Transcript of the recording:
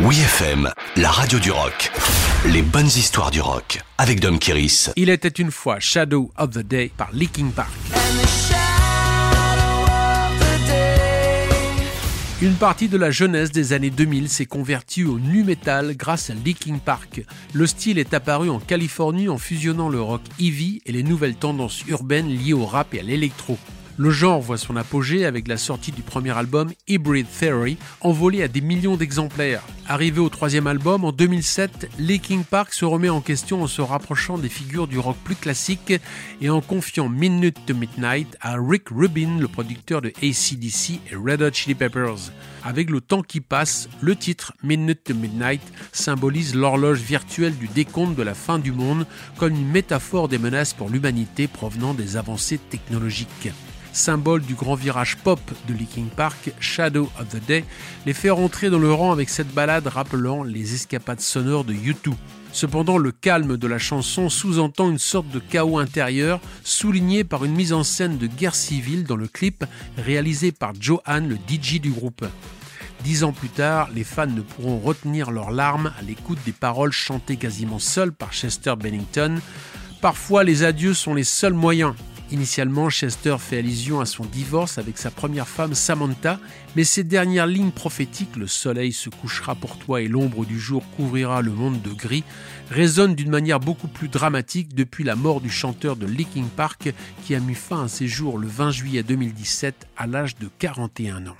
Oui FM, la radio du rock. Les bonnes histoires du rock avec Dom Kiris. Il était une fois Shadow of the Day par Leaking Park. Une partie de la jeunesse des années 2000 s'est convertie au nu metal grâce à Leaking Park. Le style est apparu en Californie en fusionnant le rock heavy et les nouvelles tendances urbaines liées au rap et à l'électro. Le genre voit son apogée avec la sortie du premier album Hybrid Theory, envolé à des millions d'exemplaires. Arrivé au troisième album en 2007, Leaking Park se remet en question en se rapprochant des figures du rock plus classique et en confiant Minute to Midnight à Rick Rubin, le producteur de ACDC et Red Hot Chili Peppers. Avec le temps qui passe, le titre Minute to Midnight symbolise l'horloge virtuelle du décompte de la fin du monde comme une métaphore des menaces pour l'humanité provenant des avancées technologiques symbole du grand virage pop de Leaking Park, Shadow of the Day, les fait rentrer dans le rang avec cette balade rappelant les escapades sonores de U2. Cependant, le calme de la chanson sous-entend une sorte de chaos intérieur, souligné par une mise en scène de guerre civile dans le clip réalisé par Johan, le DJ du groupe. Dix ans plus tard, les fans ne pourront retenir leurs larmes à l'écoute des paroles chantées quasiment seules par Chester Bennington. Parfois, les adieux sont les seuls moyens Initialement, Chester fait allusion à son divorce avec sa première femme Samantha, mais ses dernières lignes prophétiques, le soleil se couchera pour toi et l'ombre du jour couvrira le monde de gris, résonnent d'une manière beaucoup plus dramatique depuis la mort du chanteur de Leaking Park qui a mis fin à ses jours le 20 juillet 2017 à l'âge de 41 ans.